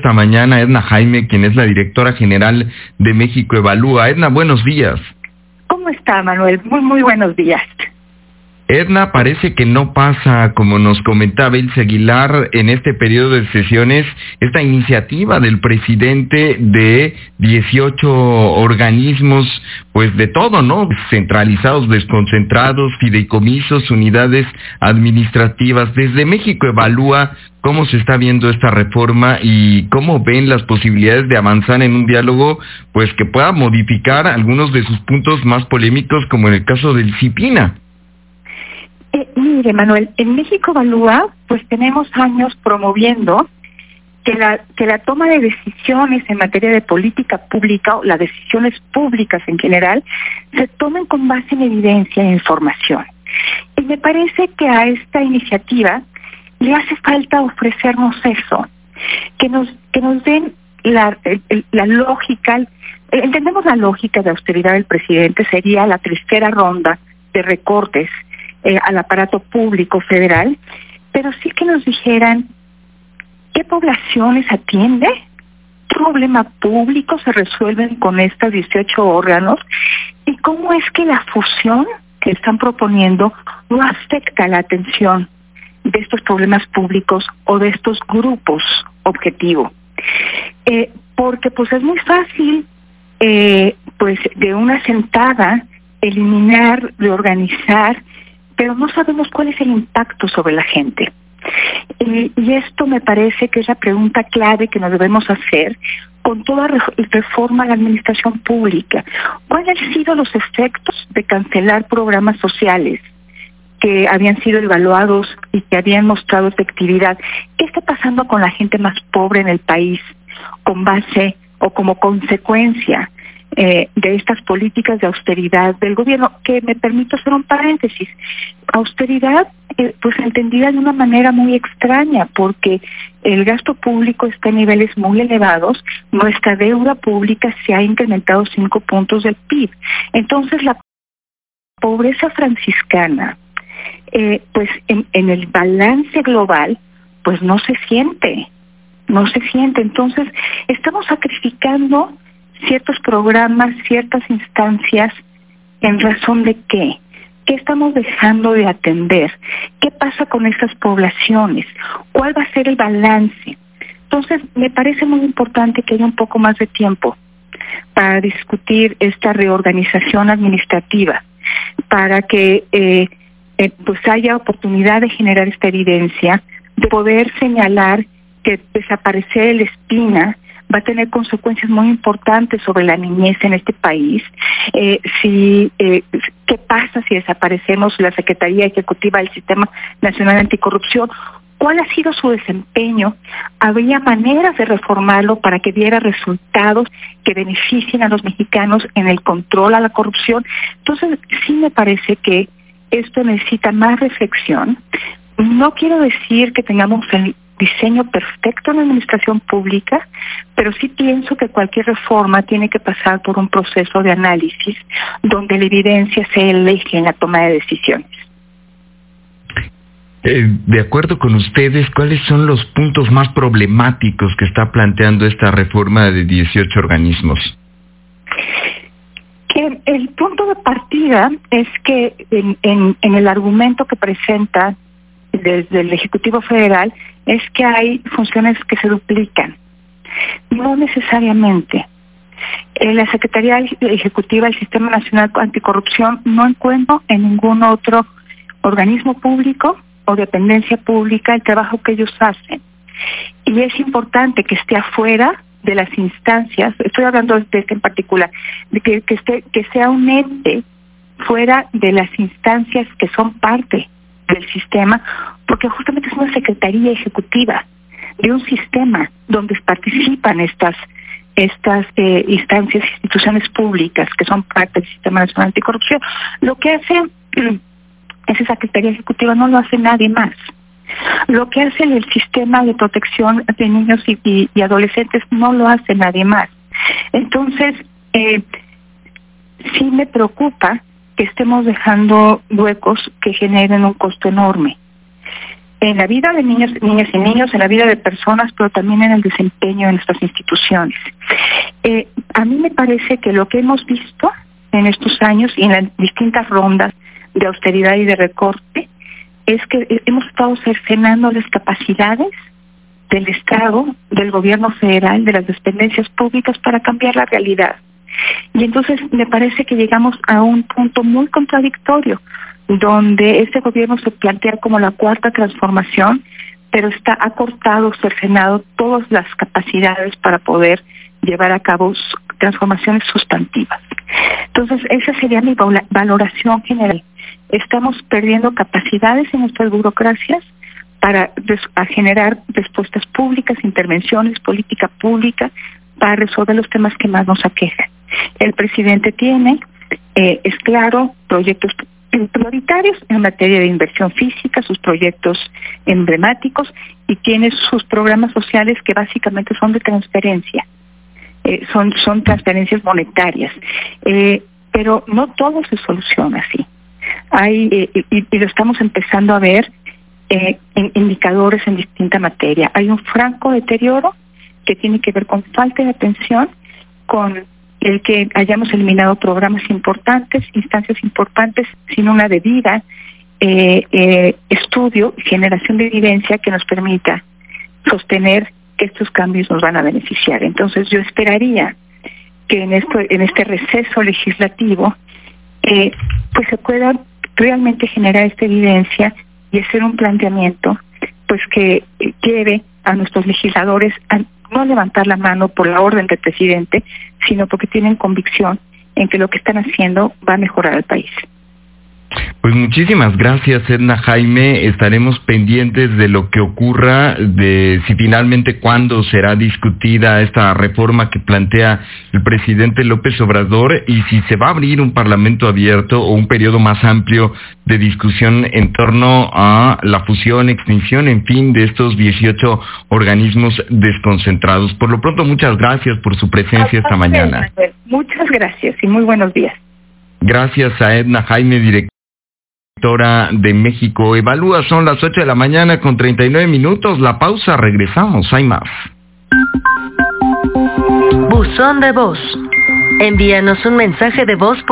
esta mañana Edna Jaime, quien es la directora general de México Evalúa. Edna, buenos días. ¿Cómo está, Manuel? Muy, muy buenos días. Edna, parece que no pasa, como nos comentaba el Aguilar, en este periodo de sesiones, esta iniciativa del presidente de 18 organismos, pues de todo, ¿no? Centralizados, desconcentrados, fideicomisos, unidades administrativas. Desde México evalúa cómo se está viendo esta reforma y cómo ven las posibilidades de avanzar en un diálogo, pues que pueda modificar algunos de sus puntos más polémicos, como en el caso del CIPINA. Eh, mire, Manuel, en México Evalúa, pues tenemos años promoviendo que la, que la toma de decisiones en materia de política pública o las decisiones públicas en general se tomen con base en evidencia e información. Y me parece que a esta iniciativa le hace falta ofrecernos eso, que nos, que nos den la, la lógica, entendemos la lógica de austeridad del presidente, sería la tercera ronda de recortes eh, al aparato público federal, pero sí que nos dijeran qué poblaciones atiende, qué problema público se resuelven con estos 18 órganos y cómo es que la fusión que están proponiendo no afecta la atención de estos problemas públicos o de estos grupos objetivo. Eh, porque pues es muy fácil eh, pues de una sentada eliminar, reorganizar pero no sabemos cuál es el impacto sobre la gente. y esto me parece que es la pregunta clave que nos debemos hacer con toda reforma a la administración pública. ¿Cuáles han sido los efectos de cancelar programas sociales? que habían sido evaluados y que habían mostrado efectividad. ¿Qué está pasando con la gente más pobre en el país con base o como consecuencia eh, de estas políticas de austeridad del gobierno, que me permito hacer un paréntesis. Austeridad, eh, pues entendida de una manera muy extraña, porque el gasto público está a niveles muy elevados, nuestra deuda pública se ha incrementado cinco puntos del PIB. Entonces, la pobreza franciscana, eh, pues en, en el balance global, pues no se siente, no se siente. Entonces, estamos sacrificando ciertos programas, ciertas instancias, en razón de qué? ¿Qué estamos dejando de atender? ¿Qué pasa con estas poblaciones? ¿Cuál va a ser el balance? Entonces, me parece muy importante que haya un poco más de tiempo para discutir esta reorganización administrativa, para que eh, eh, pues haya oportunidad de generar esta evidencia, de poder señalar que desaparecer el espina va a tener consecuencias muy importantes sobre la niñez en este país. Eh, si pasa si desaparecemos la Secretaría Ejecutiva del Sistema Nacional Anticorrupción cuál ha sido su desempeño, habría maneras de reformarlo para que diera resultados que beneficien a los mexicanos en el control a la corrupción. Entonces, sí me parece que esto necesita más reflexión. No quiero decir que tengamos el diseño perfecto en la administración pública, pero sí pienso que cualquier reforma tiene que pasar por un proceso de análisis donde la evidencia se elige en la toma de decisiones. Eh, de acuerdo con ustedes, ¿cuáles son los puntos más problemáticos que está planteando esta reforma de 18 organismos? Que el punto de partida es que en el argumento que presenta desde el Ejecutivo Federal es que hay funciones que se duplican. No necesariamente. En la Secretaría Ejecutiva del Sistema Nacional Anticorrupción no encuentro en ningún otro organismo público o dependencia pública el trabajo que ellos hacen. Y es importante que esté afuera de las instancias, estoy hablando de este en particular, de que, que, esté, que sea un ente fuera de las instancias que son parte del sistema, porque justamente es una secretaría ejecutiva de un sistema donde participan estas estas eh, instancias, instituciones públicas que son parte del Sistema Nacional Anticorrupción. Lo que hace esa Secretaría Ejecutiva no lo hace nadie más. Lo que hace el sistema de protección de niños y, adolescentes no lo hace nadie más. Entonces, eh, sí me preocupa que estemos dejando huecos que generen un costo enorme. En la vida de niños, niñas y niños, en la vida de personas, pero también en el desempeño de nuestras instituciones. Eh, a mí me parece que lo que hemos visto en estos años y en las distintas rondas de austeridad y de recorte es que hemos estado cercenando las capacidades del Estado, del gobierno federal, de las dependencias públicas para cambiar la realidad. Y entonces me parece que llegamos a un punto muy contradictorio, donde este gobierno se plantea como la cuarta transformación, pero está acortado, cercenado todas las capacidades para poder llevar a cabo transformaciones sustantivas. Entonces, esa sería mi valoración general. Estamos perdiendo capacidades en nuestras burocracias para generar respuestas públicas, intervenciones, política pública, para resolver los temas que más nos aquejan. El presidente tiene, eh, es claro, proyectos prioritarios en materia de inversión física, sus proyectos emblemáticos y tiene sus programas sociales que básicamente son de transferencia, eh, son, son transferencias monetarias, eh, pero no todo se soluciona así. Hay, eh, y, lo estamos empezando a ver en indicadores en distinta materia. Hay un franco deterioro que tiene que ver con falta de atención, con el que hayamos eliminado programas importantes, instancias importantes, sin una debida eh, eh, estudio y generación de evidencia que nos permita sostener que estos cambios nos van a beneficiar. Entonces yo esperaría que en esto, en este receso legislativo, eh, pues se pueda realmente generar esta evidencia y hacer un planteamiento, pues que lleve a nuestros legisladores a no levantar la mano por la orden del presidente, sino porque tienen convicción en que lo que están haciendo va a mejorar al país. Pues muchísimas gracias, Edna Jaime. Estaremos pendientes de lo que ocurra, de si finalmente cuándo será discutida esta reforma que plantea el presidente López Obrador y si se va a abrir un parlamento abierto o un periodo más amplio de discusión en torno a la fusión, extinción, en fin, de estos 18 organismos desconcentrados. Por lo pronto, muchas gracias por su presencia esta mañana. Muchas gracias y muy buenos días. Gracias a Edna Jaime, directora de México. Evalúa, son las 8 de la mañana con 39 minutos. La pausa, regresamos, hay más. Buzón de voz. Envíanos un mensaje de voz por